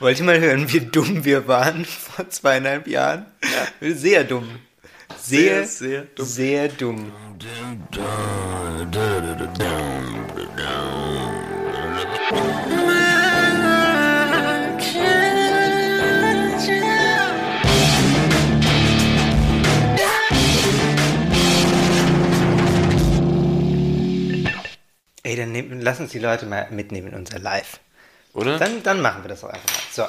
Wollt ihr mal hören, wie dumm wir waren vor zweieinhalb Jahren? Ja. Sehr dumm. Sehr, sehr, sehr dumm. Sehr dumm. Ey, dann nehm, lass uns die Leute mal mitnehmen in unser Live. Oder? Dann, dann machen wir das auch einfach mal. So,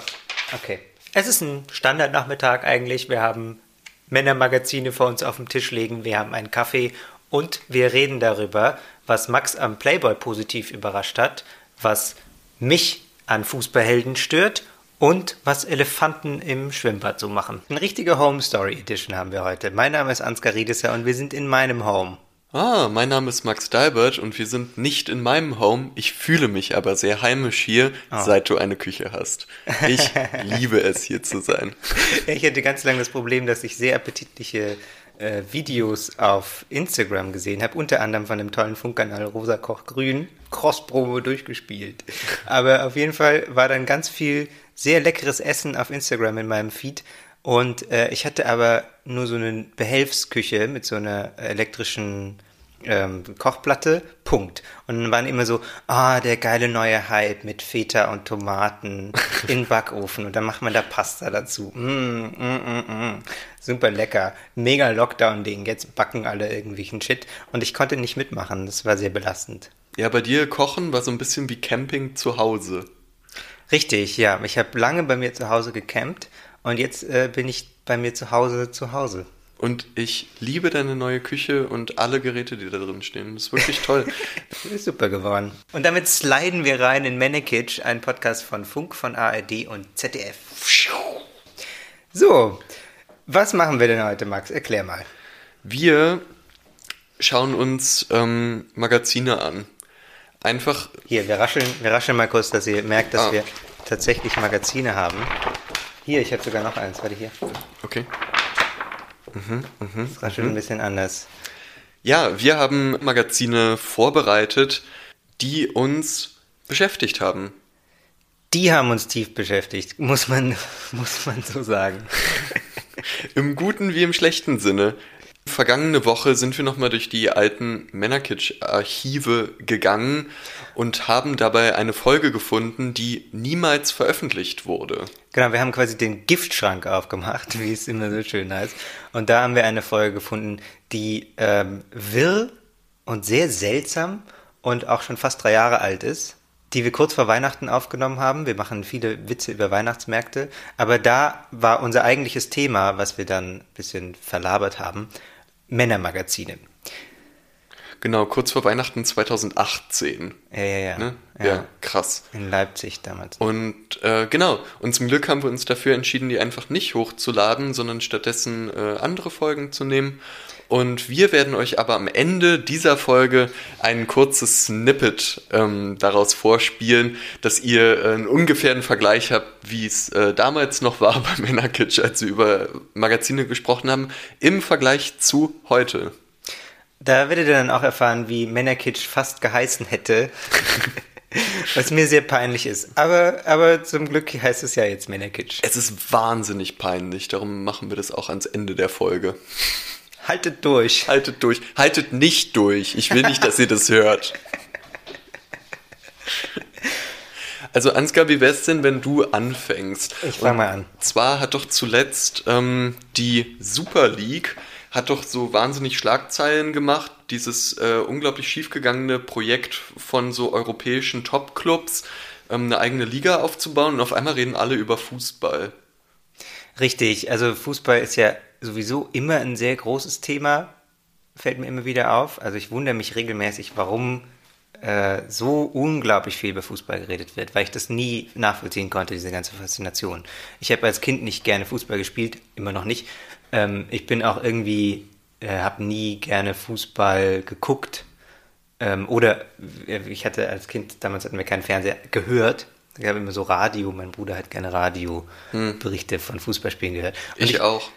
okay. Es ist ein Standardnachmittag eigentlich. Wir haben Männermagazine vor uns auf dem Tisch liegen. Wir haben einen Kaffee und wir reden darüber, was Max am Playboy positiv überrascht hat, was mich an Fußballhelden stört und was Elefanten im Schwimmbad so machen. Eine richtige Home Story Edition haben wir heute. Mein Name ist Ansgar Riedesser und wir sind in meinem Home. Ah, mein Name ist Max Dalbert und wir sind nicht in meinem Home. Ich fühle mich aber sehr heimisch hier, oh. seit du eine Küche hast. Ich liebe es, hier zu sein. Ich hatte ganz lange das Problem, dass ich sehr appetitliche äh, Videos auf Instagram gesehen habe, unter anderem von dem tollen Funkkanal Rosa Koch Grün, Crossprobe durchgespielt. Aber auf jeden Fall war dann ganz viel sehr leckeres Essen auf Instagram in meinem Feed. Und äh, ich hatte aber nur so eine Behelfsküche mit so einer elektrischen ähm, Kochplatte, Punkt. Und dann waren immer so, ah, der geile neue Hype mit Feta und Tomaten in Backofen und dann macht man da Pasta dazu. Mm, mm, mm, mm. Super lecker. Mega Lockdown-Ding. Jetzt backen alle irgendwelchen Shit. Und ich konnte nicht mitmachen. Das war sehr belastend. Ja, bei dir kochen war so ein bisschen wie Camping zu Hause. Richtig, ja. Ich habe lange bei mir zu Hause gecampt und jetzt äh, bin ich bei mir zu Hause zu Hause. Und ich liebe deine neue Küche und alle Geräte, die da drin stehen. Das ist wirklich toll. ist super geworden. Und damit sliden wir rein in Manekitsch, ein Podcast von Funk, von ARD und ZDF. So, was machen wir denn heute, Max? Erklär mal. Wir schauen uns ähm, Magazine an. Einfach. Hier, wir rascheln, wir rascheln mal kurz, dass ihr merkt, dass ah. wir tatsächlich Magazine haben. Hier, ich habe sogar noch eins. Warte hier. Okay. Mhm, mhm, das raschelt mhm. ein bisschen anders. Ja, wir haben Magazine vorbereitet, die uns beschäftigt haben. Die haben uns tief beschäftigt, muss man, muss man so sagen. Im guten wie im schlechten Sinne. Vergangene Woche sind wir nochmal durch die alten Männerkitsch-Archive gegangen und haben dabei eine Folge gefunden, die niemals veröffentlicht wurde. Genau, wir haben quasi den Giftschrank aufgemacht, wie es immer so schön heißt. Und da haben wir eine Folge gefunden, die ähm, wirr und sehr seltsam und auch schon fast drei Jahre alt ist, die wir kurz vor Weihnachten aufgenommen haben. Wir machen viele Witze über Weihnachtsmärkte, aber da war unser eigentliches Thema, was wir dann ein bisschen verlabert haben, Männermagazine. Genau, kurz vor Weihnachten 2018. Ja, ja, ja. Ne? ja. ja. krass. In Leipzig damals. Und äh, genau, und zum Glück haben wir uns dafür entschieden, die einfach nicht hochzuladen, sondern stattdessen äh, andere Folgen zu nehmen. Und wir werden euch aber am Ende dieser Folge ein kurzes Snippet ähm, daraus vorspielen, dass ihr äh, einen ungefähren Vergleich habt, wie es äh, damals noch war bei Männerkitsch, als wir über Magazine gesprochen haben, im Vergleich zu heute. Da werdet ihr dann auch erfahren, wie Männerkitsch fast geheißen hätte. Was mir sehr peinlich ist. Aber, aber zum Glück heißt es ja jetzt Männerkitsch. Es ist wahnsinnig peinlich, darum machen wir das auch ans Ende der Folge. Haltet durch. Haltet durch. Haltet nicht durch. Ich will nicht, dass ihr das hört. Also Ansgar, wie wär's denn, wenn du anfängst? Ich fang mal an. Und zwar hat doch zuletzt ähm, die Super League hat doch so wahnsinnig Schlagzeilen gemacht, dieses äh, unglaublich schiefgegangene Projekt von so europäischen Top-Clubs, ähm, eine eigene Liga aufzubauen und auf einmal reden alle über Fußball. Richtig, also Fußball ist ja sowieso immer ein sehr großes Thema, fällt mir immer wieder auf. Also ich wundere mich regelmäßig, warum äh, so unglaublich viel über Fußball geredet wird, weil ich das nie nachvollziehen konnte, diese ganze Faszination. Ich habe als Kind nicht gerne Fußball gespielt, immer noch nicht, ähm, ich bin auch irgendwie, äh, habe nie gerne Fußball geguckt. Ähm, oder äh, ich hatte als Kind, damals hatten wir keinen Fernseher, gehört. Ich habe immer so Radio, mein Bruder hat gerne Radioberichte hm. von Fußballspielen gehört. Ich, ich, auch.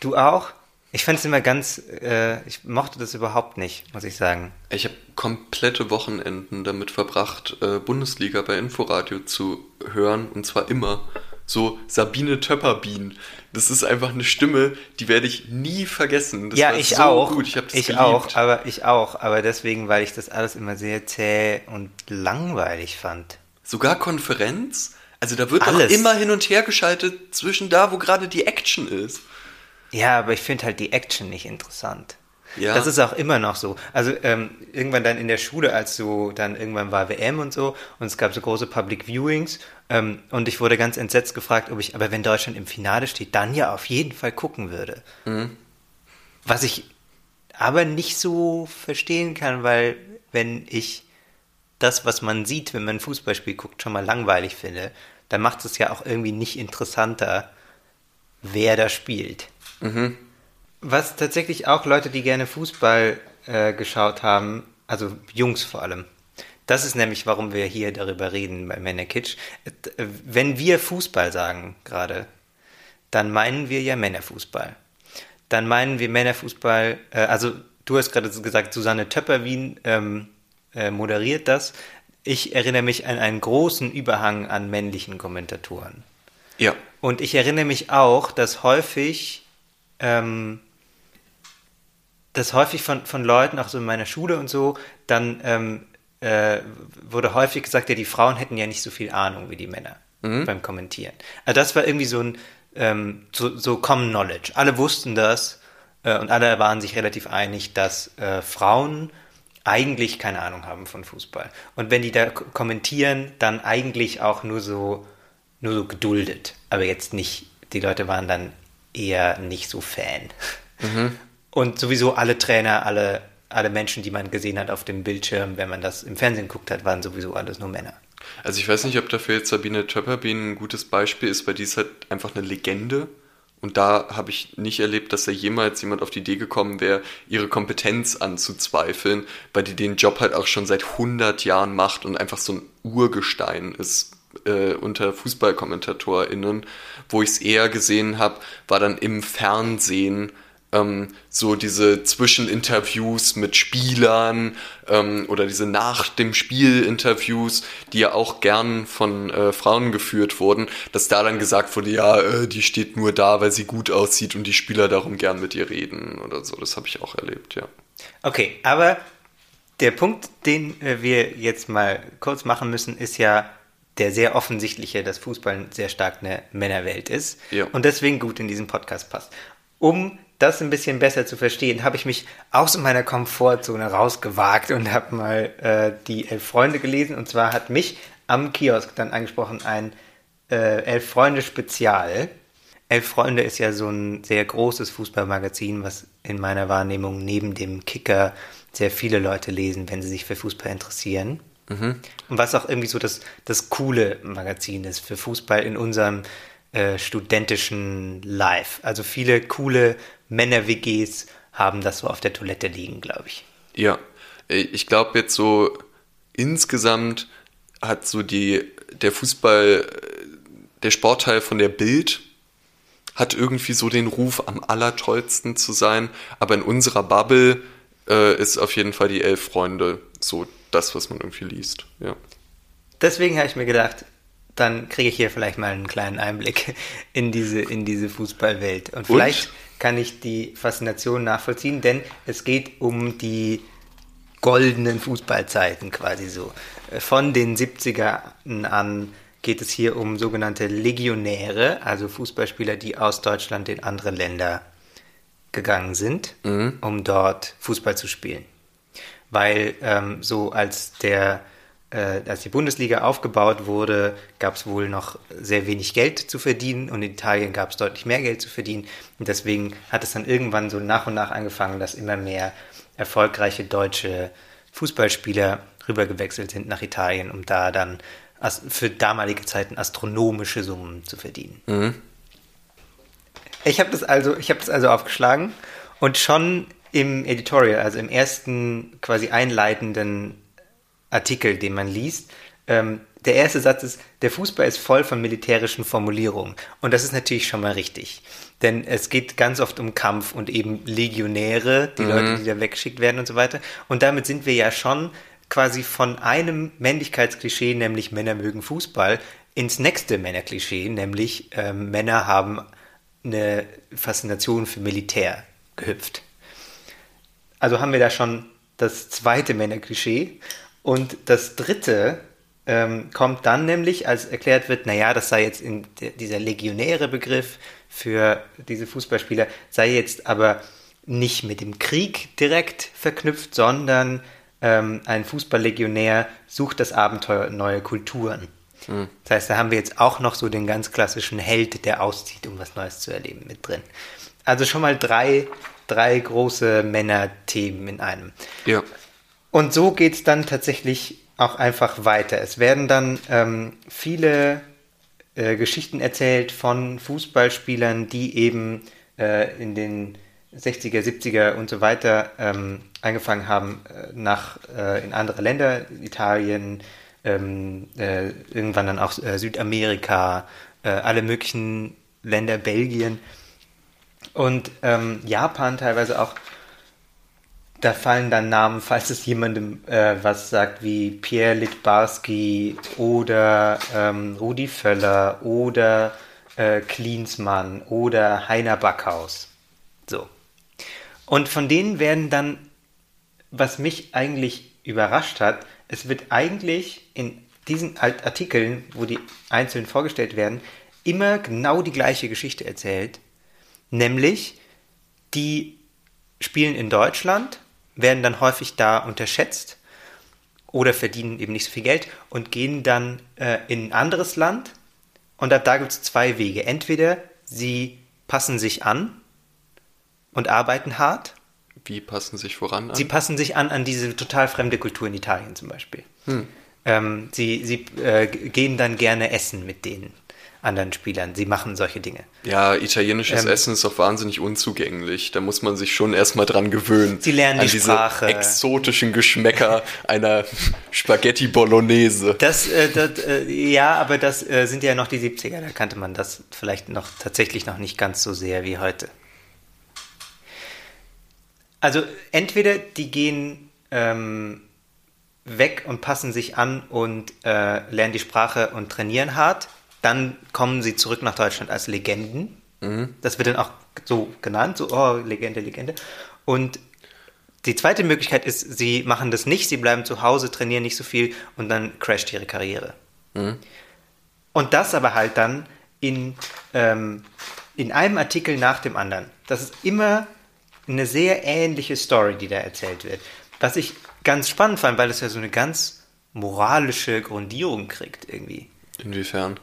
Du auch? Ich fand es immer ganz, äh, ich mochte das überhaupt nicht, muss ich sagen. Ich habe komplette Wochenenden damit verbracht, äh, Bundesliga bei Inforadio zu hören und zwar immer. so Sabine Töpperbien. Das ist einfach eine Stimme, die werde ich nie vergessen. Das ja, war ich so auch. Gut. Ich, das ich geliebt. auch, aber ich auch. Aber deswegen, weil ich das alles immer sehr zäh und langweilig fand. Sogar Konferenz? Also da wird Alles. doch immer hin und her geschaltet zwischen da, wo gerade die Action ist. Ja, aber ich finde halt die Action nicht interessant. Ja. Das ist auch immer noch so. Also ähm, irgendwann dann in der Schule, als so dann irgendwann war WM und so und es gab so große Public Viewings ähm, und ich wurde ganz entsetzt gefragt, ob ich, aber wenn Deutschland im Finale steht, dann ja auf jeden Fall gucken würde. Was ich aber nicht so verstehen kann, weil wenn ich das, was man sieht, wenn man ein Fußballspiel guckt, schon mal langweilig finde, dann macht es ja auch irgendwie nicht interessanter, wer da spielt. Was tatsächlich auch Leute, die gerne Fußball äh, geschaut haben, also Jungs vor allem. Das ist nämlich, warum wir hier darüber reden bei Männerkitsch. Äh, Wenn wir Fußball sagen gerade, dann meinen wir ja Männerfußball. Dann meinen wir Männerfußball, äh, also du hast gerade gesagt, Susanne Töpperwien ähm, äh, moderiert das. Ich erinnere mich an einen großen Überhang an männlichen Kommentatoren. Ja. Und ich erinnere mich auch, dass häufig, ähm, dass häufig von, von Leuten, auch so in meiner Schule und so, dann ähm, äh, wurde häufig gesagt, ja, die Frauen hätten ja nicht so viel Ahnung wie die Männer beim Kommentieren. Also das war irgendwie so ein ähm, so, so Common Knowledge. Alle wussten das äh, und alle waren sich relativ einig, dass äh, Frauen eigentlich keine Ahnung haben von Fußball. Und wenn die da kommentieren, dann eigentlich auch nur so, nur so geduldet. Aber jetzt nicht, die Leute waren dann eher nicht so Fan. Und sowieso alle Trainer, alle, alle Menschen, die man gesehen hat auf dem Bildschirm, wenn man das im Fernsehen geguckt hat, waren sowieso alles nur Männer. Also ich weiß nicht, ob dafür jetzt Sabine Töpperbien ein gutes Beispiel ist, weil die ist halt einfach eine Legende. Und da habe ich nicht erlebt, dass da jemals jemand auf die Idee gekommen wäre, ihre Kompetenz anzuzweifeln, weil die den Job halt auch schon seit 100 Jahren macht und einfach so ein Urgestein ist äh, unter FußballkommentatorInnen. Wo ich es eher gesehen habe, war dann im Fernsehen ähm, so diese Zwischeninterviews mit Spielern ähm, oder diese nach dem Spiel Interviews, die ja auch gern von äh, Frauen geführt wurden, dass da dann gesagt wurde, ja, äh, die steht nur da, weil sie gut aussieht und die Spieler darum gern mit ihr reden oder so. Das habe ich auch erlebt, ja. Okay, aber der Punkt, den äh, wir jetzt mal kurz machen müssen, ist ja der sehr offensichtliche, dass Fußball sehr stark eine Männerwelt ist Ja. und deswegen gut in diesen Podcast passt. Um das ein bisschen besser zu verstehen, habe ich mich aus meiner Komfortzone rausgewagt und habe mal äh, die Elf Freunde gelesen. Und zwar hat mich am Kiosk dann angesprochen ein äh, Elf Freunde Spezial. Elf Freunde ist ja so ein sehr großes Fußballmagazin, was in meiner Wahrnehmung neben dem Kicker sehr viele Leute lesen, wenn sie sich für Fußball interessieren. Und was auch irgendwie so das, das coole Magazin ist für Fußball in unserem äh, studentischen Life. Also viele coole Männer-WGs haben das so auf der Toilette liegen, glaube ich. Ja, äh, ich glaube jetzt so insgesamt hat so die der Fußball der Sportteil von der Bild hat irgendwie so den Ruf am allertollsten zu sein, aber in unserer Bubble äh, ist auf jeden Fall die Elf Freunde so das, was man irgendwie liest. Ja. Deswegen habe ich mir gedacht, dann kriege ich hier vielleicht mal einen kleinen Einblick in diese, in diese Fußballwelt. Und vielleicht kann ich die Faszination nachvollziehen, denn es geht um die goldenen Fußballzeiten quasi so. Von den 70ern an geht es hier um sogenannte Legionäre, also Fußballspieler, die aus Deutschland in andere Länder gegangen sind, um dort Fußball zu spielen. Weil ähm, so als der äh, als die Bundesliga aufgebaut wurde, gab es wohl noch sehr wenig Geld zu verdienen und in Italien gab es deutlich mehr Geld zu verdienen. Und deswegen hat es dann irgendwann so nach und nach angefangen, dass immer mehr erfolgreiche deutsche Fußballspieler rübergewechselt sind nach Italien, um da dann für damalige Zeiten astronomische Summen zu verdienen. Ich habe das also, ich habe das also aufgeschlagen und schon im Editorial, also im ersten quasi einleitenden Artikel, den man liest, ähm, der erste Satz ist, der Fußball ist voll von militärischen Formulierungen. Und das ist natürlich schon mal richtig. Denn es geht ganz oft um Kampf und eben Legionäre, die Leute, die da weggeschickt werden und so weiter. Und damit sind wir ja schon quasi von einem Männlichkeitsklischee, nämlich Männer mögen Fußball, ins nächste Männerklischee, nämlich ähm, Männer haben eine Faszination für Militär gehüpft. Also haben wir da schon das zweite Männerklischee. Und das dritte ähm, kommt dann nämlich, als erklärt wird, naja, das sei jetzt in dieser legionäre Begriff für diese Fußballspieler, sei jetzt aber nicht mit dem Krieg direkt verknüpft, sondern ähm, ein Fußballlegionär sucht das Abenteuer neue Kulturen. Mhm. Das heißt, da haben wir jetzt auch noch so den ganz klassischen Held, der auszieht, um was Neues zu erleben, mit drin. Also schon mal drei, drei große Männerthemen in einem. Ja. Und so geht es dann tatsächlich auch einfach weiter. Es werden dann ähm, viele äh, Geschichten erzählt von Fußballspielern, die eben äh, in den 60er, 70er und so weiter ähm, angefangen haben, äh, nach, äh, in andere Länder, Italien, ähm, äh, irgendwann dann auch äh, Südamerika, äh, alle möglichen Länder, Belgien und ähm, Japan teilweise auch. Da fallen dann Namen, falls es jemandem äh, was sagt, wie Pierre Litbarski oder ähm, Rudi Völler oder Klinsmann oder Heiner Backhaus. So. Und von denen werden dann, was mich eigentlich überrascht hat, es wird eigentlich in diesen Artikeln, wo die einzeln vorgestellt werden, immer genau die gleiche Geschichte erzählt. Nämlich, die spielen in Deutschland, werden dann häufig da unterschätzt oder verdienen eben nicht so viel Geld und gehen dann äh, in ein anderes Land. Und ab da gibt es zwei Wege. Entweder sie passen sich an und arbeiten hart. Wie passen sich voran an? Sie passen sich an an diese total fremde Kultur in Italien zum Beispiel. Hm. Ähm, sie sie äh, gehen dann gerne essen mit den anderen Spielern. Sie machen solche Dinge. Ja, italienisches ähm, Essen ist auch wahnsinnig unzugänglich. Da muss man sich schon erstmal dran gewöhnen. Sie lernen an die diese Sprache. exotischen Geschmäcker einer Spaghetti Bolognese. Das, äh, das äh, ja, aber das äh, sind ja noch die 70er. Da kannte man das vielleicht noch tatsächlich noch nicht ganz so sehr wie heute. Also entweder die gehen ähm, weg und passen sich an und äh, lernen die Sprache und trainieren hart, dann kommen sie zurück nach Deutschland als Legenden. Mhm. Das wird dann auch so genannt, so, oh, Legende, Legende. Und die zweite Möglichkeit ist, sie machen das nicht, sie bleiben zu Hause, trainieren nicht so viel und dann crasht ihre Karriere. Mhm. Und das aber halt dann in, ähm, in einem Artikel nach dem anderen. Das ist immer eine sehr ähnliche Story, die da erzählt wird. Was ich ganz spannend fand, weil es ja so eine ganz moralische Grundierung kriegt irgendwie. Inwiefern?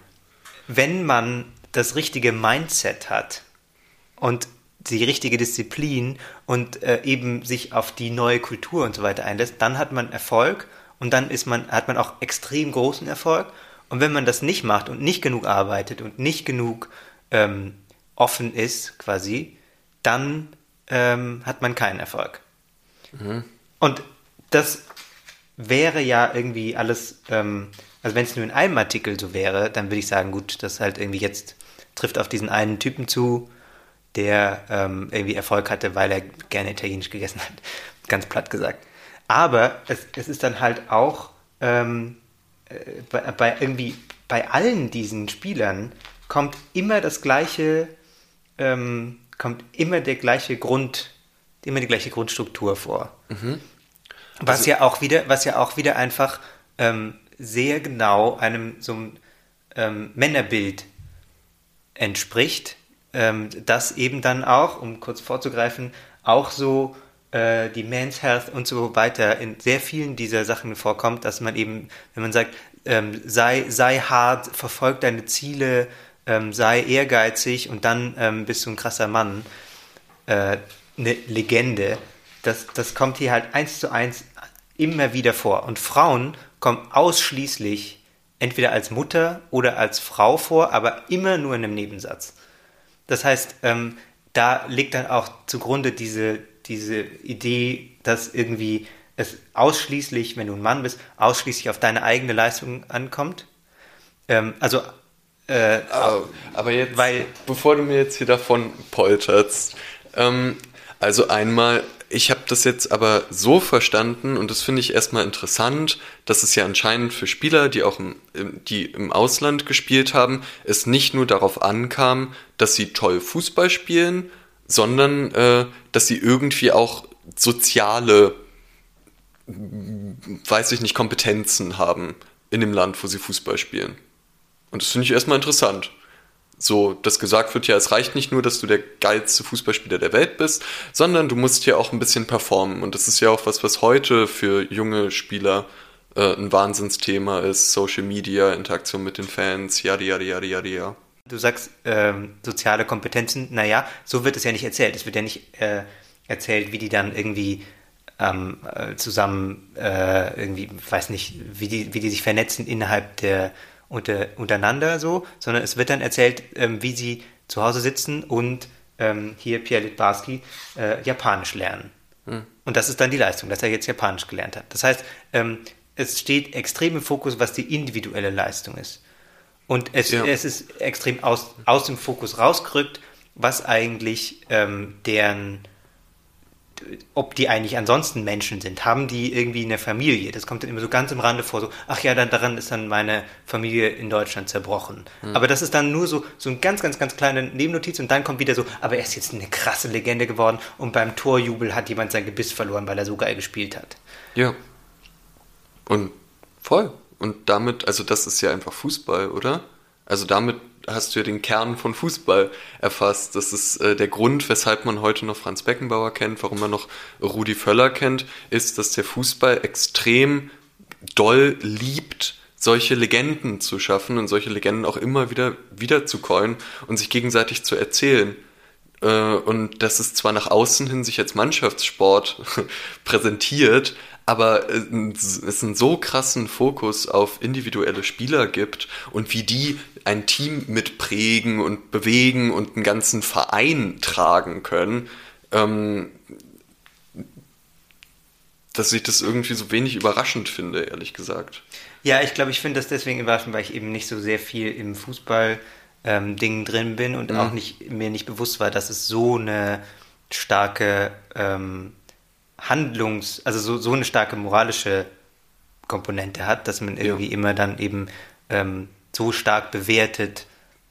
Wenn man das richtige Mindset hat und die richtige Disziplin und äh, eben sich auf die neue Kultur und so weiter einlässt, dann hat man Erfolg und dann ist man, hat man auch extrem großen Erfolg. Und wenn man das nicht macht und nicht genug arbeitet und nicht genug ähm, offen ist, quasi, dann ähm, hat man keinen Erfolg. Mhm. Und das wäre ja irgendwie alles, ähm, also wenn es nur in einem Artikel so wäre, dann würde ich sagen, gut, das halt irgendwie jetzt trifft auf diesen einen Typen zu, der ähm, irgendwie Erfolg hatte, weil er gerne Italienisch gegessen hat. Ganz platt gesagt. Aber es, es ist dann halt auch ähm, äh, bei, bei, irgendwie bei allen diesen Spielern kommt immer das gleiche ähm, kommt immer der gleiche Grund, immer die gleiche Grundstruktur vor. Mhm. Was also, ja auch wieder, was ja auch wieder einfach ähm, sehr genau einem so einem ähm, Männerbild entspricht, ähm, das eben dann auch, um kurz vorzugreifen, auch so äh, die Men's Health und so weiter in sehr vielen dieser Sachen vorkommt, dass man eben, wenn man sagt, ähm, sei, sei hart, verfolg deine Ziele, ähm, sei ehrgeizig und dann ähm, bist du ein krasser Mann, äh, eine Legende. Das, das kommt hier halt eins zu eins immer wieder vor. Und Frauen kommen ausschließlich entweder als Mutter oder als Frau vor, aber immer nur in einem Nebensatz. Das heißt, ähm, da liegt dann auch zugrunde diese, diese Idee, dass irgendwie es ausschließlich, wenn du ein Mann bist, ausschließlich auf deine eigene Leistung ankommt. Ähm, also äh, aber, aber, jetzt, weil, bevor du mir jetzt hier davon polterst, ähm, also einmal Ich habe das jetzt aber so verstanden und das finde ich erstmal interessant, dass es ja anscheinend für Spieler, die auch im, die im Ausland gespielt haben, es nicht nur darauf ankam, dass sie toll Fußball spielen, sondern äh, dass sie irgendwie auch soziale, weiß ich nicht, Kompetenzen haben in dem Land, wo sie Fußball spielen. Und das finde ich erstmal interessant. So, dass gesagt wird, ja, es reicht nicht nur, dass du der geilste Fußballspieler der Welt bist, sondern du musst hier auch ein bisschen performen. Und das ist ja auch was, was heute für junge Spieler äh, ein Wahnsinnsthema ist. Social Media, Interaktion mit den Fans, yada, yada, yada, yada. Du sagst ähm, soziale Kompetenzen, naja, so wird es ja nicht erzählt. Es wird ja nicht äh, erzählt, wie die dann irgendwie ähm, äh, zusammen äh, irgendwie, weiß nicht, wie die, wie die sich vernetzen innerhalb der unter, untereinander so, sondern es wird dann erzählt, ähm, wie sie zu Hause sitzen und ähm, hier Pierre Litbarski äh, Japanisch lernen. Hm. Und das ist dann die Leistung, dass er jetzt Japanisch gelernt hat. Das heißt, ähm, es steht extrem im Fokus, was die individuelle Leistung ist. Und es, ja. es ist extrem aus, aus dem Fokus rausgerückt, was eigentlich ähm, deren ob die eigentlich ansonsten Menschen sind. Haben die irgendwie eine Familie? Das kommt dann immer so ganz im Rande vor, so, ach ja, dann, daran ist dann meine Familie in Deutschland zerbrochen. Mhm. Aber das ist dann nur so, so ein ganz, ganz, ganz kleine Nebennotiz und dann kommt wieder so, aber er ist jetzt eine krasse Legende geworden und beim Torjubel hat jemand sein Gebiss verloren, weil er so geil gespielt hat. Ja. Und voll. Und damit, also das ist ja einfach Fußball, oder? Also damit hast du ja den Kern von Fußball erfasst. Das ist äh, der Grund, weshalb man heute noch Franz Beckenbauer kennt, warum man noch Rudi Völler kennt, ist, dass der Fußball extrem doll liebt, solche Legenden zu schaffen und solche Legenden auch immer wieder wieder zu coin und sich gegenseitig zu erzählen. Äh, und dass es zwar nach außen hin sich als Mannschaftssport präsentiert, aber es einen so krassen Fokus auf individuelle Spieler gibt und wie die ein Team mitprägen und bewegen und einen ganzen Verein tragen können, ähm, dass ich das irgendwie so wenig überraschend finde, ehrlich gesagt. Ja, ich glaube, ich finde das deswegen überraschend, weil ich eben nicht so sehr viel im Fußball ähm, drin bin und mhm. auch nicht, mir nicht bewusst war, dass es so eine starke ähm, Handlungs-, also so, so eine starke moralische Komponente hat, dass man irgendwie ja. immer dann eben ähm, so stark bewertet,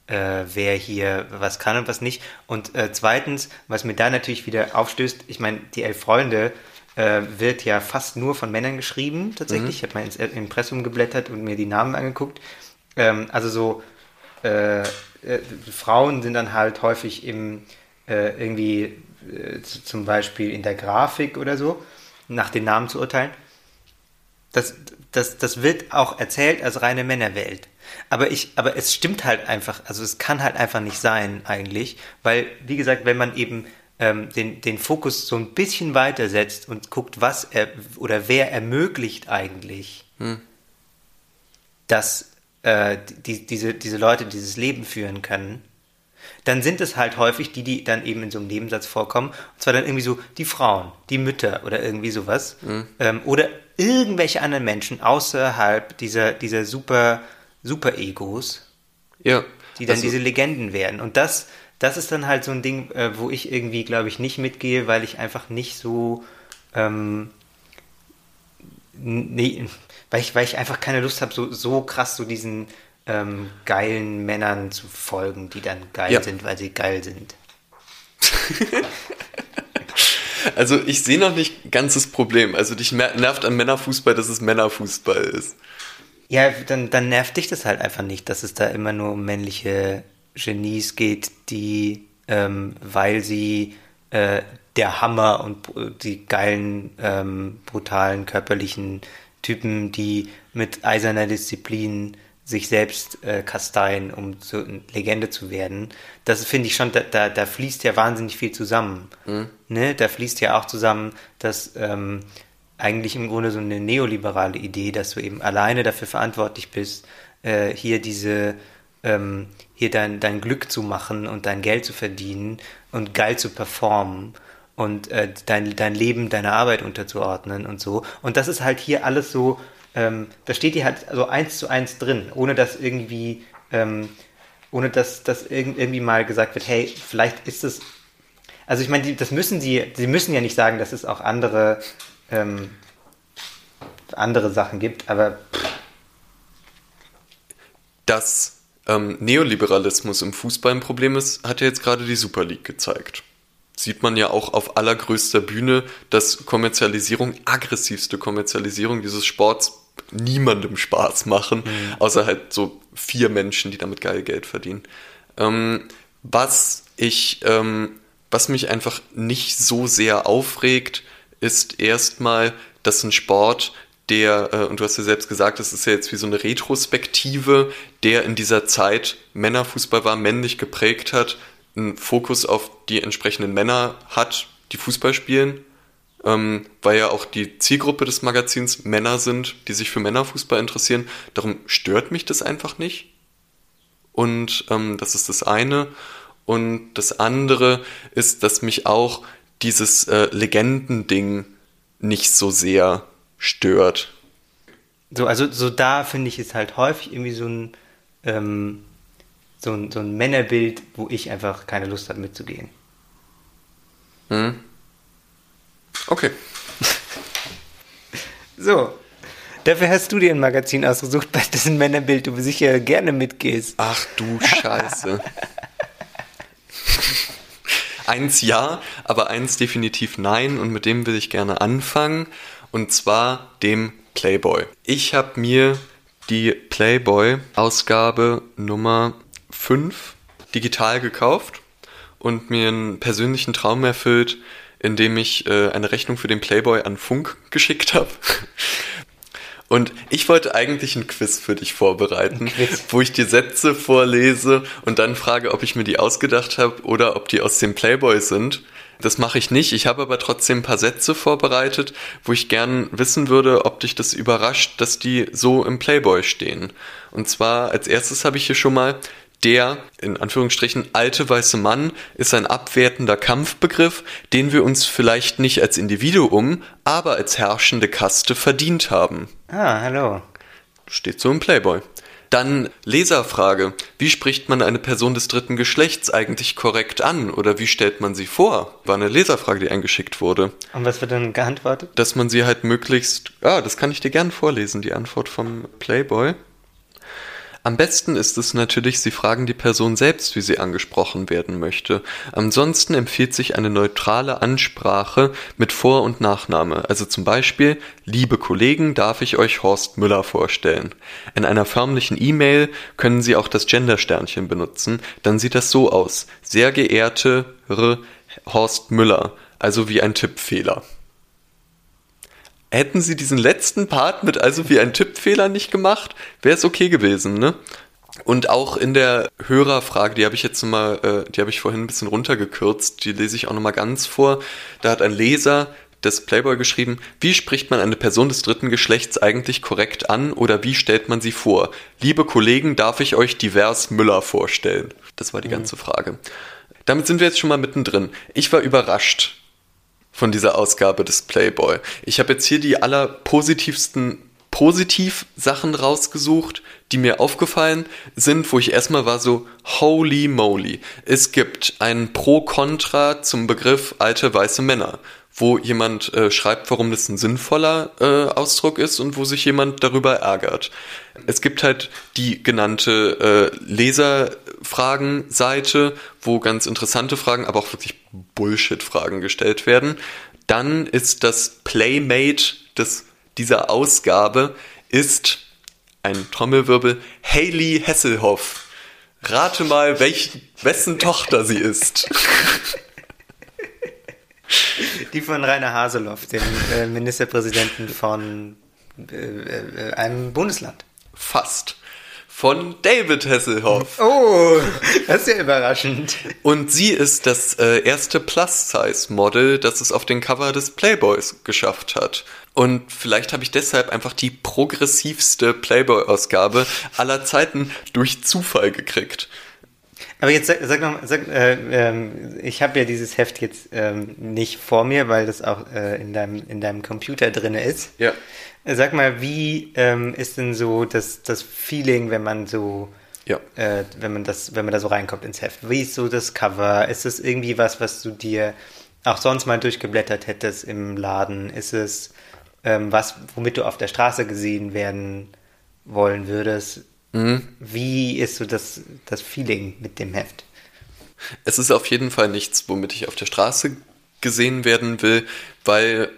äh, wer hier was kann und was nicht. Und äh, zweitens, was mir da natürlich wieder aufstößt, ich meine, die Elf Freunde äh, wird ja fast nur von Männern geschrieben, tatsächlich. Mhm. Ich habe mal ins Impressum geblättert und mir die Namen angeguckt. Ähm, also so, äh, äh, Frauen sind dann halt häufig im äh, irgendwie äh, zum Beispiel in der Grafik oder so, nach den Namen zu urteilen. Das, das, das wird auch erzählt als reine Männerwelt. Aber ich, aber es stimmt halt einfach, also es kann halt einfach nicht sein eigentlich, weil, wie gesagt, wenn man eben ähm, den, den Fokus so ein bisschen weiter setzt und guckt, was er oder wer ermöglicht eigentlich, hm. dass äh, die, diese, diese Leute dieses Leben führen können, dann sind es halt häufig die, die dann eben in so einem Nebensatz vorkommen. Und zwar dann irgendwie so die Frauen, die Mütter oder irgendwie sowas. Mhm. Ähm, oder irgendwelche anderen Menschen außerhalb dieser, dieser super, super Egos. Ja. Die dann also, diese Legenden werden. Und das, das ist dann halt so ein Ding, äh, wo ich irgendwie, glaube ich, nicht mitgehe, weil ich einfach nicht so. Ähm, nee, weil ich, weil ich einfach keine Lust habe, so, so krass so diesen ähm, geilen Männern zu folgen, die dann geil ja. sind, weil sie geil sind. also ich sehe noch nicht ganz das Problem. Also dich nervt an Männerfußball, dass es Männerfußball ist. Ja, dann, dann nervt dich das halt einfach nicht, dass es da immer nur um männliche Genies geht, die, ähm, weil sie äh, der Hammer und die geilen, ähm, brutalen, körperlichen Typen, die mit eiserner Disziplin sich selbst äh, kasteien, um zu, eine Legende zu werden. Das finde ich schon, da, da, da, fließt ja wahnsinnig viel zusammen. Mhm. Ne? Da fließt ja auch zusammen, dass ähm, eigentlich im Grunde so eine neoliberale Idee, dass du eben alleine dafür verantwortlich bist, äh, hier diese, ähm, hier dein, dein Glück zu machen und dein Geld zu verdienen und geil zu performen und äh, dein, dein Leben deiner Arbeit unterzuordnen und so. Und das ist halt hier alles so ähm, da steht die halt so eins zu eins drin, ohne dass irgendwie, ähm, ohne dass, dass irgendwie mal gesagt wird, hey, vielleicht ist es, Also ich meine, die, das müssen sie, sie müssen ja nicht sagen, dass es auch andere, ähm, andere Sachen gibt, aber Dass ähm, Neoliberalismus im Fußball ein Problem ist, hat ja jetzt gerade die Super League gezeigt. Sieht man ja auch auf allergrößter Bühne, dass Kommerzialisierung, aggressivste Kommerzialisierung dieses Sports niemandem Spaß machen, außer halt so vier Menschen, die damit geil Geld verdienen. Ähm, was ich, ähm, was mich einfach nicht so sehr aufregt, ist erstmal, dass ein Sport, der, äh, und du hast ja selbst gesagt, das ist ja jetzt wie so eine Retrospektive, der in dieser Zeit Männerfußball war, männlich geprägt hat, einen Fokus auf die entsprechenden Männer hat, die Fußball spielen, ähm, weil ja auch die Zielgruppe des Magazins Männer sind, die sich für Männerfußball interessieren. Darum stört mich das einfach nicht. Und ähm, das ist das eine. Und das andere ist, dass mich auch dieses äh, Legendending nicht so sehr stört. so, also so da finde ich es halt häufig irgendwie so ein, ähm, so ein, so ein Männerbild, wo ich einfach keine Lust habe mitzugehen. Okay. So. Dafür hast du dir ein Magazin ausgesucht, bei dessen Männerbild du sicher gerne mitgehst. Ach du Scheiße. eins ja, aber eins definitiv nein und mit dem will ich gerne anfangen und zwar dem Playboy. Ich habe mir die Playboy-Ausgabe Nummer 5 digital gekauft und mir einen persönlichen Traum erfüllt, indem ich äh, eine Rechnung für den Playboy an Funk geschickt habe. Und ich wollte eigentlich ein Quiz für dich vorbereiten, wo ich dir Sätze vorlese und dann frage, ob ich mir die ausgedacht habe oder ob die aus dem Playboy sind. Das mache ich nicht. Ich habe aber trotzdem ein paar Sätze vorbereitet, wo ich gern wissen würde, ob dich das überrascht, dass die so im Playboy stehen. Und zwar als erstes habe ich hier schon mal der, in Anführungsstrichen, alte weiße Mann ist ein abwertender Kampfbegriff, den wir uns vielleicht nicht als Individuum, aber als herrschende Kaste verdient haben. Ah, hallo. Steht so im Playboy. Dann Leserfrage. Wie spricht man eine Person des dritten Geschlechts eigentlich korrekt an oder wie stellt man sie vor? War eine Leserfrage, die eingeschickt wurde. Und was wird dann geantwortet? Dass man sie halt möglichst. Ah, das kann ich dir gern vorlesen, die Antwort vom Playboy. Am besten ist es natürlich, Sie fragen die Person selbst, wie sie angesprochen werden möchte. Ansonsten empfiehlt sich eine neutrale Ansprache mit Vor- und Nachname. Also zum Beispiel, liebe Kollegen, darf ich euch Horst Müller vorstellen. In einer förmlichen E-Mail können Sie auch das Gendersternchen benutzen. Dann sieht das so aus. Sehr geehrte R. Horst Müller. Also wie ein Tippfehler. Hätten sie diesen letzten Part mit also wie ein Tippfehler nicht gemacht, wäre es okay gewesen, ne? Und auch in der Hörerfrage, die habe ich jetzt mal, äh, die habe ich vorhin ein bisschen runtergekürzt, die lese ich auch nochmal ganz vor. Da hat ein Leser des Playboy geschrieben, wie spricht man eine Person des dritten Geschlechts eigentlich korrekt an oder wie stellt man sie vor? Liebe Kollegen, darf ich euch divers Müller vorstellen? Das war die ganze Frage. Damit sind wir jetzt schon mal mittendrin. Ich war überrascht, von dieser Ausgabe des Playboy. Ich habe jetzt hier die allerpositivsten Positiv-Sachen rausgesucht, die mir aufgefallen sind, wo ich erstmal war so, holy moly. Es gibt ein Pro-Contra zum Begriff alte weiße Männer, wo jemand äh, schreibt, warum das ein sinnvoller äh, Ausdruck ist und wo sich jemand darüber ärgert. Es gibt halt die genannte äh, Leserfragen-Seite, wo ganz interessante Fragen, aber auch wirklich Bullshit-Fragen gestellt werden. Dann ist das Playmate des, dieser Ausgabe ist ein Trommelwirbel Hayley Hasselhoff. Rate mal, welch, wessen Tochter sie ist. Die von Rainer Haseloff, dem äh, Ministerpräsidenten von äh, äh, einem Bundesland. Fast. Von David Hasselhoff. Oh, das ist ja überraschend. Und sie ist das äh, erste Plus-Size-Model, das es auf den Cover des Playboys geschafft hat. Und vielleicht habe ich deshalb einfach die progressivste Playboy-Ausgabe aller Zeiten durch Zufall gekriegt. Aber jetzt sag, sag noch, sag, äh, ähm, ich habe ja dieses Heft jetzt ähm, nicht vor mir, weil das auch äh, in deinem in deinem Computer drinne ist. Ja. Sag mal, wie ähm, ist denn so das das Feeling, wenn man so Ja. Äh, wenn man das, wenn man da so reinkommt ins Heft. Wie ist so das Cover? Ist es irgendwie was, was du dir auch sonst mal durchgeblättert hättest im Laden? Ist es ähm, was, womit du auf der Straße gesehen werden wollen würdest? Mhm. Wie ist so das, das Feeling mit dem Heft? Es ist auf jeden Fall nichts, womit ich auf der Straße gesehen werden will, weil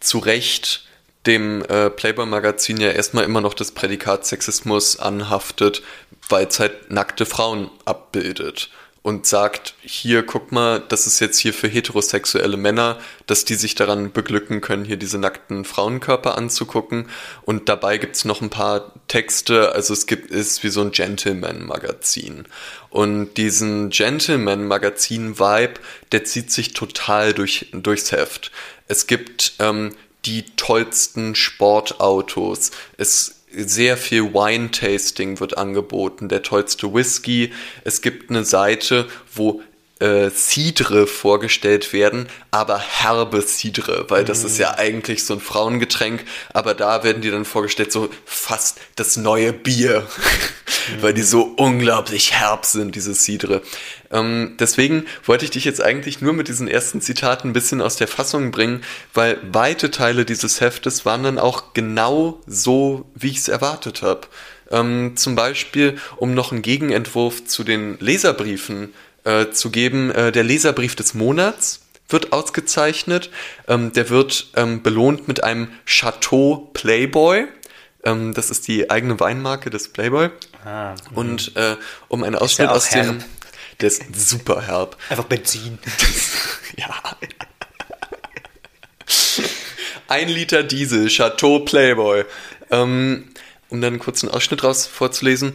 zu Recht dem äh, Playboy-Magazin ja erstmal immer noch das Prädikat Sexismus anhaftet, weil es halt nackte Frauen abbildet und sagt, hier, guck mal, das ist jetzt hier für heterosexuelle Männer, dass die sich daran beglücken können, hier diese nackten Frauenkörper anzugucken. Und dabei gibt's noch ein paar Texte, also es gibt, ist wie so ein Gentleman-Magazin. Und diesen Gentleman-Magazin-Vibe, der zieht sich total durch, durchs Heft. Es gibt ähm, die tollsten Sportautos. Es sehr viel Wine-Tasting wird angeboten, der tollste Whisky. Es gibt eine Seite, wo äh, Cidre vorgestellt werden, aber herbe Cidre, weil das ist ja eigentlich so ein Frauengetränk, aber da werden die dann vorgestellt, so fast das neue Bier, weil die so unglaublich herb sind, diese Cidre. Ähm, deswegen wollte ich dich jetzt eigentlich nur mit diesen ersten Zitaten ein bisschen aus der Fassung bringen, weil weite Teile dieses Heftes waren dann auch genau so, wie ich es erwartet habe. Ähm, zum Beispiel, um noch einen Gegenentwurf zu den Leserbriefen äh, zu geben, äh, der Leserbrief des Monats wird ausgezeichnet. Ähm, der wird ähm, belohnt mit einem Chateau Playboy. Ähm, das ist die eigene Weinmarke des Playboy. Ah, Und äh, um einen Ausschnitt aus dem. herb? Der ist super herb. Einfach Benzin. Ja. Ein Liter Diesel, Chateau Playboy. Ähm, um dann einen kurzen Ausschnitt raus vorzulesen.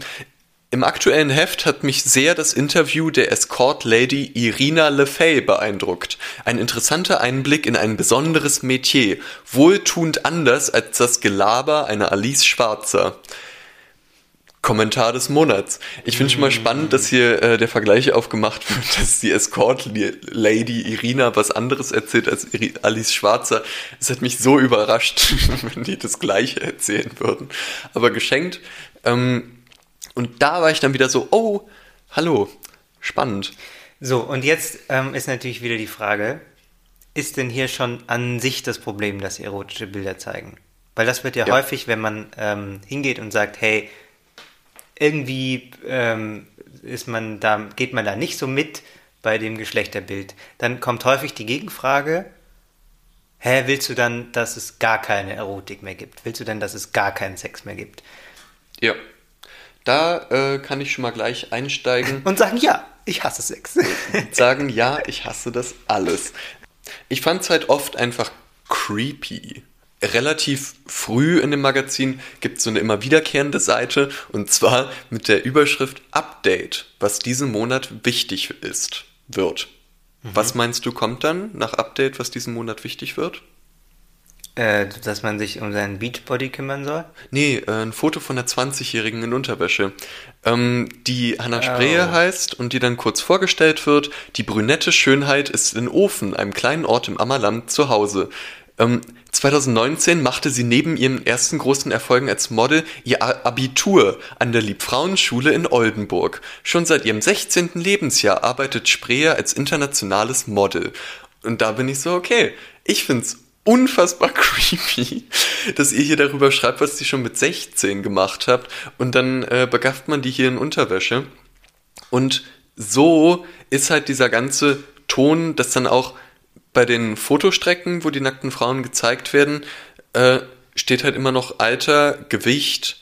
Im aktuellen Heft hat mich sehr das Interview der Escort-Lady Irina Lefay beeindruckt. Ein interessanter Einblick in ein besonderes Metier, wohltuend anders als das Gelaber einer Alice Schwarzer. Kommentar des Monats. Ich finde schon mal spannend, dass hier äh, der Vergleich aufgemacht wird, dass die Escort-Lady Irina was anderes erzählt als Iri Alice Schwarzer. Es hat mich so überrascht, wenn die das Gleiche erzählen würden. Aber geschenkt. Ähm, und da war ich dann wieder so, oh, hallo, spannend. So, und jetzt ähm, ist natürlich wieder die Frage, ist denn hier schon an sich das Problem, dass erotische Bilder zeigen? Weil das wird ja, Ja. häufig, wenn man ähm, hingeht und sagt, hey, irgendwie ähm, ist man da, geht man da nicht so mit bei dem Geschlechterbild, dann kommt häufig die Gegenfrage, hä, willst du dann, dass es gar keine Erotik mehr gibt? Willst du denn, dass es gar keinen Sex mehr gibt? Ja. Da äh, kann ich schon mal gleich einsteigen. Und sagen, ja, ich hasse Sex. sagen, ja, ich hasse das alles. Ich fand es halt oft einfach creepy. Relativ früh in dem Magazin gibt es so eine immer wiederkehrende Seite und zwar mit der Überschrift Update, was diesen Monat wichtig ist, wird. Was meinst du, kommt dann nach Update, was diesen Monat wichtig wird? Äh, dass man sich um seinen Beachbody kümmern soll? Nee, äh, ein Foto von einer 20-Jährigen in Unterwäsche, ähm, die Hannah Spree Oh. heißt und die dann kurz vorgestellt wird. Die brünette Schönheit ist in Ofen, einem kleinen Ort im Ammerland, zu Hause. Ähm, 2019 machte sie neben ihren ersten großen Erfolgen als Model ihr Abitur an der Liebfrauenschule in Oldenburg. Schon seit ihrem 16. Lebensjahr arbeitet Spreer als internationales Model. Und da bin ich so, okay, ich find's unfassbar creepy, dass ihr hier darüber schreibt, was ihr schon mit 16 gemacht habt und dann äh, begafft man die hier in Unterwäsche. Und so ist halt dieser ganze Ton, dass dann auch bei den Fotostrecken, wo die nackten Frauen gezeigt werden, äh, steht halt immer noch Alter, Gewicht,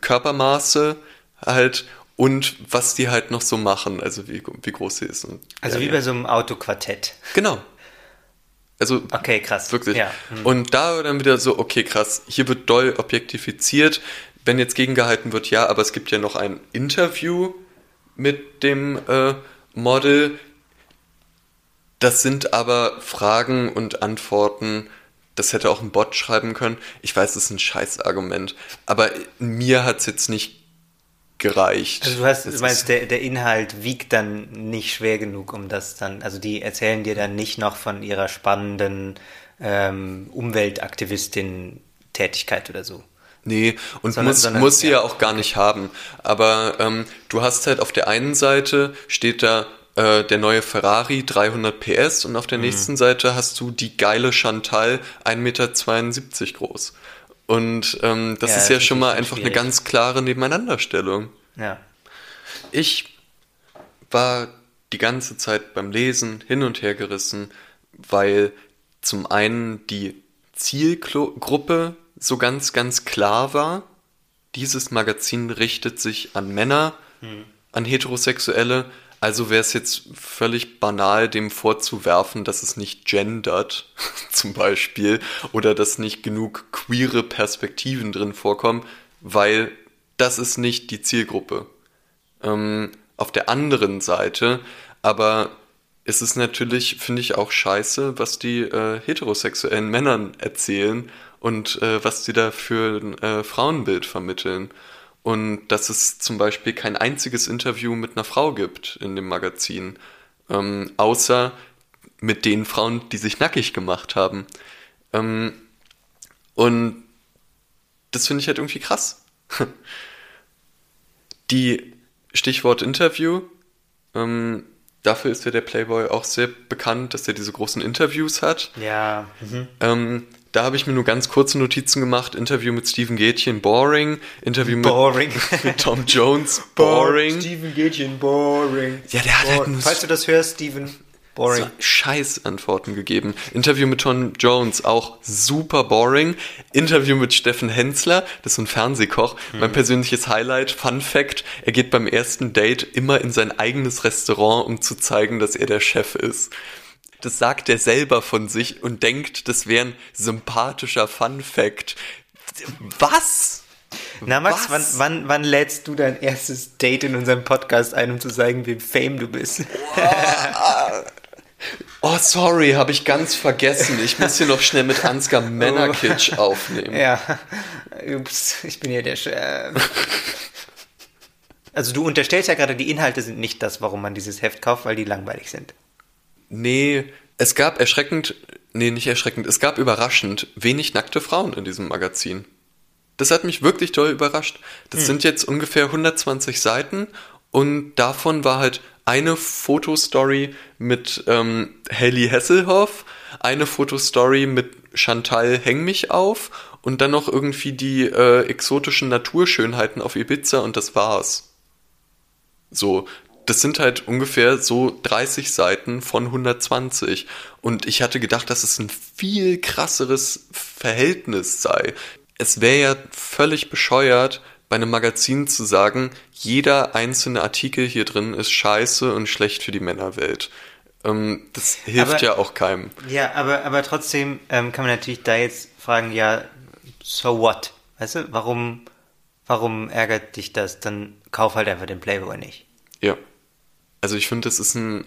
Körpermaße halt und was die halt noch so machen, also wie, wie groß sie ist. Und, Also ja, wie bei so einem Autoquartett. Genau. Also Okay, krass. Wirklich. Ja. hm. Und da dann wieder so, okay, krass, hier wird doll objektifiziert. Wenn jetzt gegengehalten wird, ja, aber es gibt ja noch ein Interview mit dem äh, Model. Das sind aber Fragen und Antworten. Das hätte auch ein Bot schreiben können. Ich weiß, das ist ein Scheißargument. Aber mir hat's jetzt nicht gereicht. Also du hast, Das du meinst, der, der Inhalt wiegt dann nicht schwer genug, um das dann, also die erzählen dir dann nicht noch von ihrer spannenden ähm, Umweltaktivistin-Tätigkeit oder so. Nee, und Sondern- muss, sondern- muss sie ja ja. auch gar nicht haben. Aber ähm, du hast halt auf der einen Seite steht da äh, der neue Ferrari 300 PS und Mhm. auf der nächsten Seite hast du die geile Chantal 1,72 Meter groß. Und ähm, das Ja, ist das ja ist schon mal einfach eine schwierig. ganz klare Nebeneinanderstellung. Ja. Ich war die ganze Zeit beim Lesen hin und her gerissen, weil zum einen die Zielgruppe so ganz, ganz klar war. Dieses Magazin richtet sich an Männer, an Heterosexuelle. Also wäre es jetzt völlig banal, dem vorzuwerfen, dass es nicht gendert, zum Beispiel, oder dass nicht genug queere Perspektiven drin vorkommen, weil das ist nicht die Zielgruppe. Ähm, auf der anderen Seite, aber es ist natürlich, finde ich, auch scheiße, was die äh, heterosexuellen Männern erzählen und äh, was sie da für ein äh, Frauenbild vermitteln. Und dass es zum Beispiel kein einziges Interview mit einer Frau gibt in dem Magazin, ähm, außer mit den Frauen, die sich nackig gemacht haben. Ähm, und das finde ich halt irgendwie krass. Die Stichwort Interview, ähm, dafür ist ja der Playboy auch sehr bekannt, dass er diese großen Interviews hat. Ja. Mhm. Ähm, da habe ich mir nur ganz kurze Notizen gemacht. Interview mit Steven Gätchen, boring. Interview mit, Boring. mit Tom Jones, boring. Steven Gätchen, boring. Ja, der hat halt Boring. nur Falls du das hörst, Steven, boring. so Scheiß-Antworten gegeben. Interview mit Tom Jones, auch super boring. Interview mit Steffen Hensler, das ist so ein Fernsehkoch. Mein persönliches Highlight, Fun Fact, er geht beim ersten Date immer in sein eigenes Restaurant, um zu zeigen, dass er der Chef ist. Das sagt er selber von sich und denkt, das wäre ein sympathischer Fun Fact. Was? Na Max, wann, wann, wann lädst du dein erstes Date in unserem Podcast ein, um zu sagen, wie fame du bist? Oh, sorry, habe ich ganz vergessen. Ich muss hier noch schnell mit Ansgar Männerkitsch aufnehmen. ja, ups, ich bin ja der Chef. Also du unterstellst ja gerade, die Inhalte sind nicht das, warum man dieses Heft kauft, weil die langweilig sind. Nee, es gab erschreckend, nee, nicht erschreckend, es gab überraschend wenig nackte Frauen in diesem Magazin. Das hat mich wirklich toll überrascht. Das sind jetzt ungefähr 120 Seiten und davon war halt eine Fotostory mit ähm, Helly Hesselhoff, eine Fotostory mit Chantal Häng mich auf und dann noch irgendwie die äh, exotischen Naturschönheiten auf Ibiza und das war's. So, das sind halt ungefähr so 30 Seiten von 120. Und ich hatte gedacht, dass es ein viel krasseres Verhältnis sei. Es wäre ja völlig bescheuert, bei einem Magazin zu sagen, jeder einzelne Artikel hier drin ist scheiße und schlecht für die Männerwelt. Ähm, das hilft Aber- ja auch keinem. Ja, aber, aber trotzdem ähm, kann man natürlich da jetzt fragen, ja, so what? Weißt du, warum, warum ärgert dich das? Dann kauf halt einfach den Playboy nicht. Ja. Also ich finde, das ist ein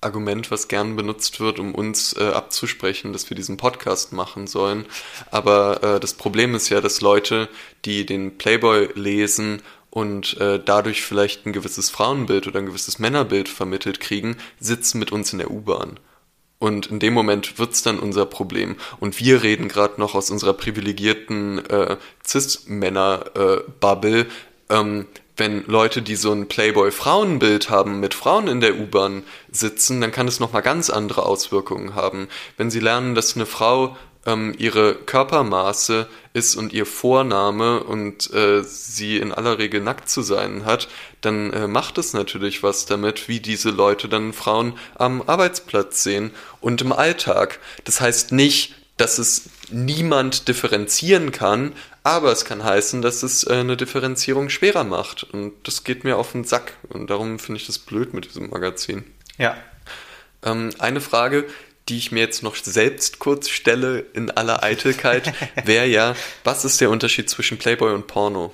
Argument, was gern benutzt wird, um uns äh, abzusprechen, dass wir diesen Podcast machen sollen. Aber äh, das Problem ist ja, dass Leute, die den Playboy lesen und äh, dadurch vielleicht ein gewisses Frauenbild oder ein gewisses Männerbild vermittelt kriegen, sitzen mit uns in der U-Bahn. Und in dem Moment wird's dann unser Problem. Und wir reden gerade noch aus unserer privilegierten äh, Cis-Männer-Bubble. ähm, wenn Leute, die so ein Playboy-Frauenbild haben, mit Frauen in der U-Bahn sitzen, dann kann es nochmal ganz andere Auswirkungen haben. Wenn sie lernen, dass eine Frau ähm, ihre Körpermaße ist und ihr Vorname und äh, sie in aller Regel nackt zu sein hat, dann äh, macht es natürlich was damit, wie diese Leute dann Frauen am Arbeitsplatz sehen und im Alltag. Das heißt nicht, dass es niemand differenzieren kann, aber es kann heißen, dass es äh, eine Differenzierung schwerer macht. Und das geht mir auf den Sack. Und darum finde ich das blöd mit diesem Magazin. Ja. Ähm, eine Frage, die ich mir jetzt noch selbst kurz stelle in aller Eitelkeit, wäre ja, was ist der Unterschied zwischen Playboy und Porno?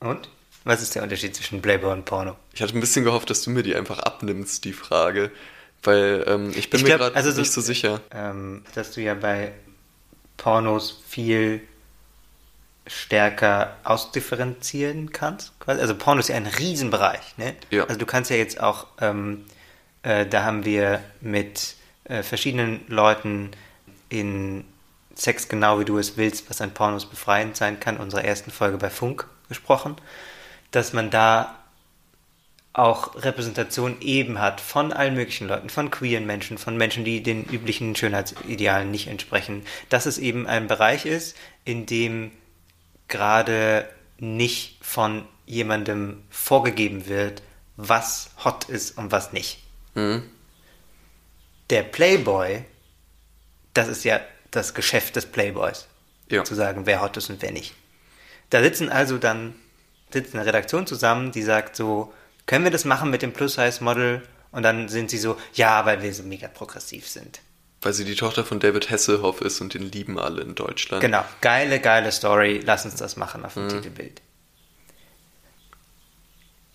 Und? Was ist der Unterschied zwischen Playboy und Porno? Ich hatte ein bisschen gehofft, dass du mir die einfach abnimmst, die Frage. Weil ähm, ich bin Ich mir glaub, gerade also so- nicht so sicher. Ähm, dass du ja bei Pornos viel stärker ausdifferenzieren kannst. Also Porno ist ja ein Riesenbereich. Ne? Ja. Also du kannst ja jetzt auch, ähm, äh, da haben wir mit äh, verschiedenen Leuten in Sex genau wie du es willst, was an Pornos befreiend sein kann, unserer ersten Folge bei Funk gesprochen, dass man da auch Repräsentation eben hat von allen möglichen Leuten, von queeren Menschen, von Menschen, die den üblichen Schönheitsidealen nicht entsprechen, dass es eben ein Bereich ist, in dem gerade nicht von jemandem vorgegeben wird, was hot ist und was nicht. Mhm. Der Playboy, das ist ja das Geschäft des Playboys, ja. zu sagen, wer hot ist und wer nicht. Da sitzen also dann sitzt eine Redaktion zusammen, die sagt so, können wir das machen mit dem Plus-Size-Model? Und dann sind sie so, ja, weil wir so mega progressiv sind. Weil sie die Tochter von David Hasselhoff ist und den lieben alle in Deutschland. Genau, geile, geile Story. Lass uns das machen auf dem mhm. Titelbild.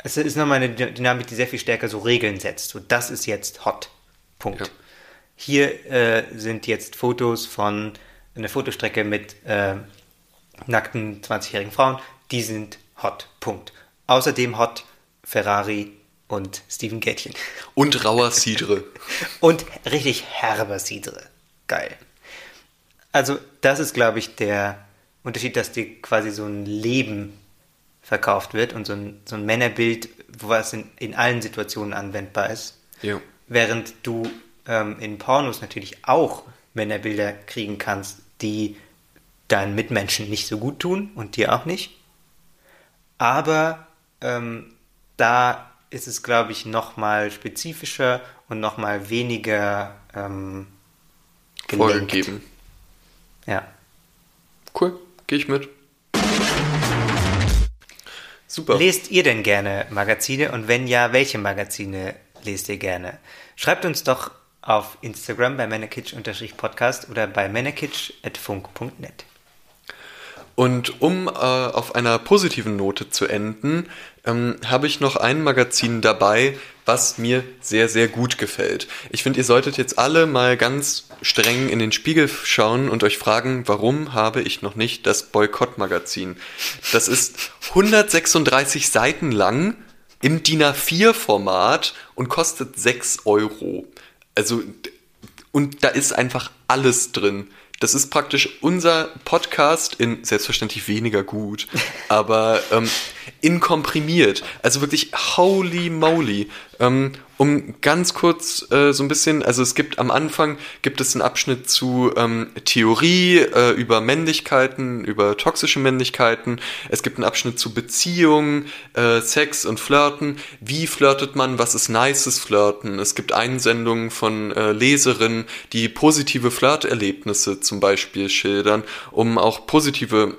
Es ist nochmal eine Dynamik, die sehr viel stärker so Regeln setzt. So, das ist jetzt hot. Punkt. Ja. Hier äh, sind jetzt Fotos von einer Fotostrecke mit äh, nackten 20-jährigen Frauen. Die sind hot. Punkt. Außerdem hot Ferrari und Steven Gätchen. Und rauer Cidre. und richtig herber Cidre. Geil. Also, das ist, glaube ich, der Unterschied, dass dir quasi so ein Leben verkauft wird und so ein, so ein Männerbild, was in, in allen Situationen anwendbar ist. Ja. Während du ähm, in Pornos natürlich auch Männerbilder kriegen kannst, die deinen Mitmenschen nicht so gut tun und dir auch nicht. Aber ähm, da ist es, glaube ich, noch mal spezifischer und noch mal weniger ähm, vorgegeben. Ja. Cool, gehe ich mit. Super. Lest ihr denn gerne Magazine und wenn ja, welche Magazine lest ihr gerne? Schreibt uns doch auf Instagram bei männerkitsch-podcast oder bei männerkitsch.funk.net. Und um äh, auf einer positiven Note zu enden, ähm, habe ich noch ein Magazin dabei, was mir sehr, sehr gut gefällt. Ich finde, ihr solltet jetzt alle mal ganz streng in den Spiegel schauen und euch fragen, warum habe ich noch nicht das Boykott-Magazin? Das ist 136 Seiten lang im DIN A4-Format und kostet 6 Euro. Also, und da ist einfach alles drin. Das ist praktisch unser Podcast in selbstverständlich weniger gut, aber ähm, inkomprimiert. Also wirklich holy moly. Ähm, um ganz kurz äh, so ein bisschen, also es gibt am Anfang gibt es einen Abschnitt zu ähm, Theorie äh, über Männlichkeiten, über toxische Männlichkeiten. Es gibt einen Abschnitt zu Beziehungen, äh, Sex und Flirten. Wie flirtet man? Was ist nices Flirten? Es gibt Einsendungen von äh, Leserinnen, die positive Flirterlebnisse zum Beispiel schildern, um auch positive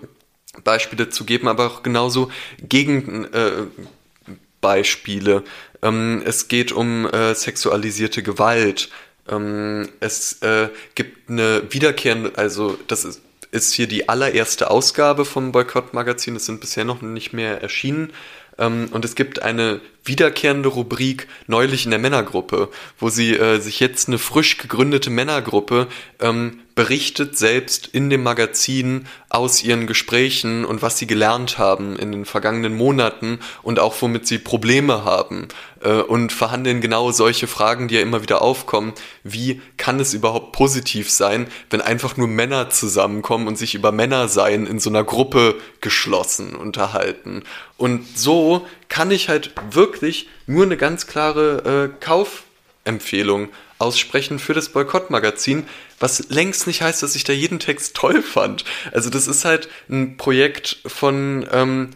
Beispiele zu geben, aber auch genauso Gegenbeispiele. Äh, ähm, es geht um äh, sexualisierte Gewalt. Ähm, es äh, gibt eine wiederkehrende, also das ist, ist hier die allererste Ausgabe vom Boykott-Magazin. Es sind bisher noch nicht mehr erschienen. Ähm, und es gibt eine wiederkehrende Rubrik neulich in der Männergruppe, wo sie äh, sich jetzt eine frisch gegründete Männergruppe ähm, berichtet selbst in dem Magazin aus ihren Gesprächen und was sie gelernt haben in den vergangenen Monaten und auch womit sie Probleme haben äh, und verhandeln genau solche Fragen, die ja immer wieder aufkommen. Wie kann es überhaupt positiv sein, wenn einfach nur Männer zusammenkommen und sich über Männersein in so einer Gruppe geschlossen unterhalten? Und so kann ich halt wirklich nur eine ganz klare äh, Kaufempfehlung aussprechen für das Boykott-Magazin, was längst nicht heißt, dass ich da jeden Text toll fand. Also das ist halt ein Projekt von, ähm,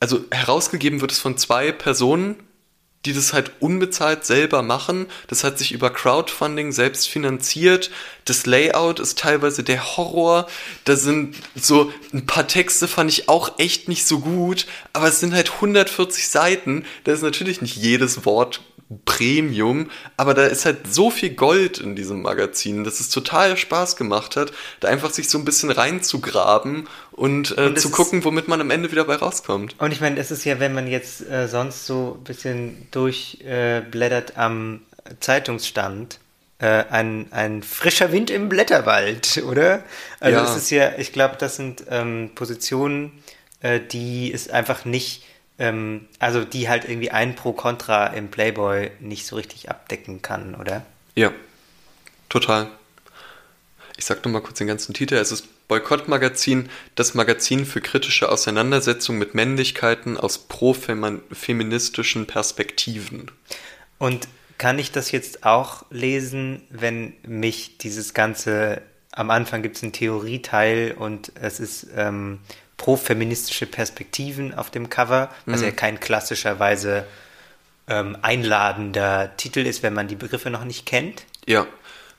also herausgegeben wird es von zwei Personen, die das halt unbezahlt selber machen. Das hat sich über Crowdfunding selbst finanziert. Das Layout ist teilweise der Horror. Da sind so ein paar Texte fand ich auch echt nicht so gut, aber es sind halt 140 Seiten. Da ist natürlich nicht jedes Wort Premium, aber da ist halt so viel Gold in diesem Magazin, dass es total Spaß gemacht hat, da einfach sich so ein bisschen reinzugraben und, äh, und zu gucken, womit man am Ende wieder bei rauskommt. Und ich meine, es ist ja, wenn man jetzt äh, sonst so ein bisschen durchblättert äh, am Zeitungsstand, äh, ein, ein frischer Wind im Blätterwald, oder? Also ja. es ist ja, ich glaube, das sind ähm, Positionen, äh, die es einfach nicht ähm, also die halt irgendwie ein Pro Contra im Playboy nicht so richtig abdecken kann, oder? Ja, total. Ich sag nur mal kurz den ganzen Titel. Es ist Boykottmagazin, das Magazin für kritische Auseinandersetzung mit Männlichkeiten aus pro-feministischen Perspektiven. Und kann ich das jetzt auch lesen, wenn mich dieses ganze, am Anfang gibt es einen Theorieteil und es ist ähm, pro-feministische Perspektiven auf dem Cover, was Mhm. ja kein klassischerweise ähm, einladender Titel ist, wenn man die Begriffe noch nicht kennt. Ja,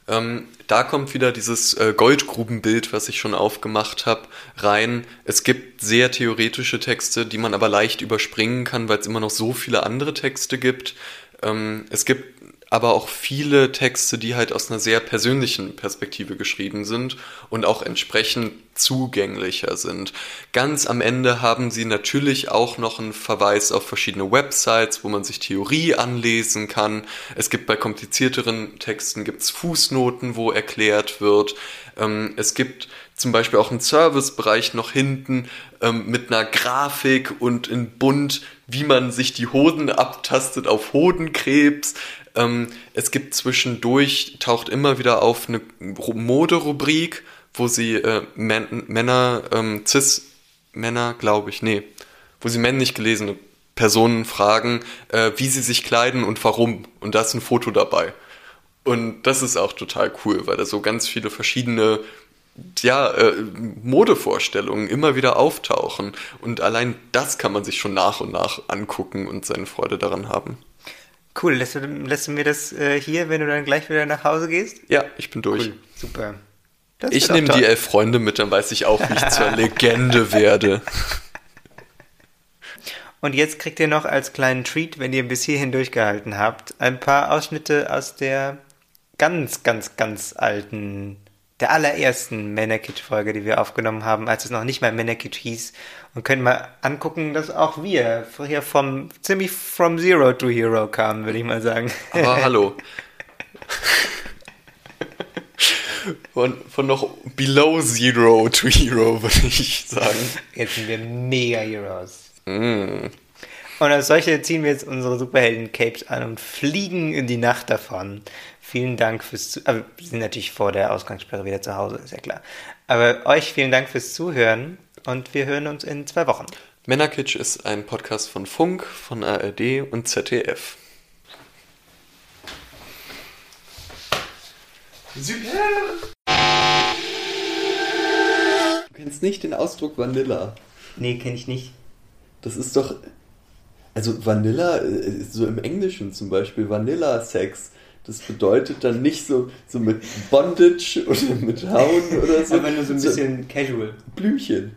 ähm, da kommt wieder dieses äh, Goldgrubenbild, was ich schon aufgemacht habe, rein. Es gibt sehr theoretische Texte, die man aber leicht überspringen kann, weil es immer noch so viele andere Texte gibt. Ähm, es gibt aber auch viele Texte, die halt aus einer sehr persönlichen Perspektive geschrieben sind und auch entsprechend zugänglicher sind. Ganz am Ende haben sie natürlich auch noch einen Verweis auf verschiedene Websites, wo man sich Theorie anlesen kann. Es gibt bei komplizierteren Texten gibt's Fußnoten, wo erklärt wird. Ähm, es gibt zum Beispiel auch einen Servicebereich noch hinten ähm, mit einer Grafik und in bunt, wie man sich die Hoden abtastet auf Hodenkrebs. Ähm, es gibt zwischendurch, taucht immer wieder auf eine Moderubrik, wo sie äh, Män Männer, ähm, Cis-Männer, glaube ich, nee, wo sie männlich gelesene Personen fragen, äh, wie sie sich kleiden und warum. Und da ist ein Foto dabei. Und das ist auch total cool, weil da so ganz viele verschiedene ja, äh, Modevorstellungen immer wieder auftauchen. Und allein das kann man sich schon nach und nach angucken und seine Freude daran haben. Cool, lässt du, lässt du mir das äh, hier, wenn du dann gleich wieder nach Hause gehst? Ja, ich bin durch. Cool, super. Das Ich nehme die elf Freunde mit, dann weiß ich auch, wie ich zur Legende werde. Und jetzt kriegt ihr noch als kleinen Treat, wenn ihr bis hierhin durchgehalten habt, ein paar Ausschnitte aus der ganz, ganz, ganz alten, der allerersten Männerkit-Folge, die wir aufgenommen haben, als es noch nicht mal Männerkit hieß. Und können mal angucken, dass auch wir hier vom, ziemlich from Zero to Hero kamen, würde ich mal sagen. Aber hallo. Von, von noch below zero to hero, würde ich sagen. Jetzt sind wir mega Heroes. Mm. Und als solche ziehen wir jetzt unsere Superhelden-Capes an und fliegen in die Nacht davon. Vielen Dank fürs Zu Aber wir sind natürlich vor der Ausgangssperre wieder zu Hause, ist ja klar. Aber euch vielen Dank fürs Zuhören und wir hören uns in zwei Wochen. Männerkitsch ist ein Podcast von Funk, von ARD und ZDF. Du kennst nicht den Ausdruck Vanilla. Nee, kenne ich nicht. Das ist doch. Also Vanilla, äh, so im Englischen zum Beispiel, Vanilla-Sex. Das bedeutet dann nicht so, so mit Bondage oder mit Hauen oder so. Aber nur so ein bisschen casual. Blümchen.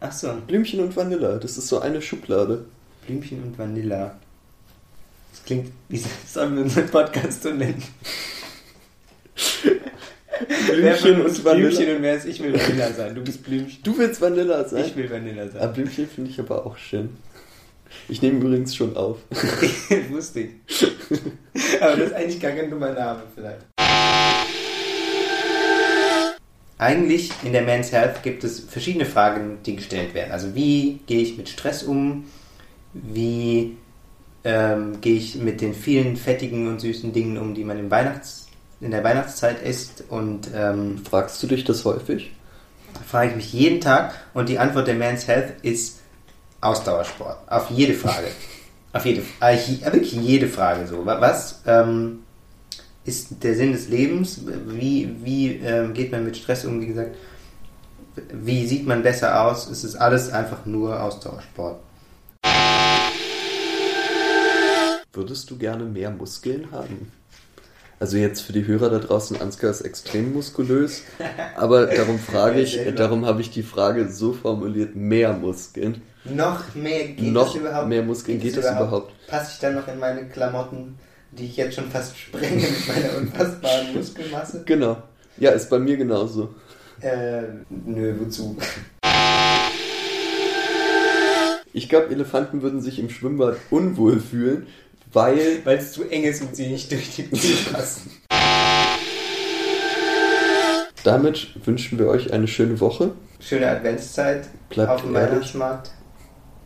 Ach so, Blümchen und Vanilla. Das ist so eine Schublade. Blümchen und Vanilla. Das klingt, wie sollen wir unseren Podcast so nennen? Wer von uns Blümchen und wer ist ich will Vanilla sein? Du bist Blümchen. Du willst Vanilla sein? Ich will Vanilla Ah, sein. Blümchen finde ich aber auch schön. Ich nehme übrigens schon auf. Wusste ich. Aber das ist eigentlich gar kein dummer Name vielleicht. Eigentlich in der Men's Health gibt es verschiedene Fragen, die gestellt werden. Also wie gehe ich mit Stress um? Wie ähm, gehe ich mit den vielen fettigen und süßen Dingen um, die man im Weihnachts in der Weihnachtszeit isst? Und ähm, Fragst du dich das häufig? frage ich mich jeden Tag und die Antwort der Men's Health ist Ausdauersport. Auf jede Frage. Auf jede, äh, wirklich jede Frage so. Wa- Was ähm, ist der Sinn des Lebens? Wie, wie ähm, geht man mit Stress um? Wie gesagt, wie sieht man besser aus? Es ist alles einfach nur Ausdauersport. Würdest du gerne mehr Muskeln haben? Also jetzt für die Hörer da draußen, Ansgar ist extrem muskulös, aber darum frage ich, darum habe ich die Frage so formuliert, mehr Muskeln. Noch mehr geht Noch das überhaupt? mehr Muskeln, geht das überhaupt? Passe ich dann noch in meine Klamotten, die ich jetzt schon fast sprenge mit meiner unfassbaren Muskelmasse? Genau. Ja, ist bei mir genauso. Äh, nö, wozu? Ich glaube, Elefanten würden sich im Schwimmbad unwohl fühlen, weil Weil es zu eng ist und sie nicht durch die Tür passen. damit wünschen wir euch eine schöne Woche. Schöne Adventszeit Bleibt auf dem ehrlich. Weihnachtsmarkt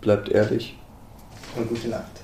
Bleibt ehrlich. und gute Nacht.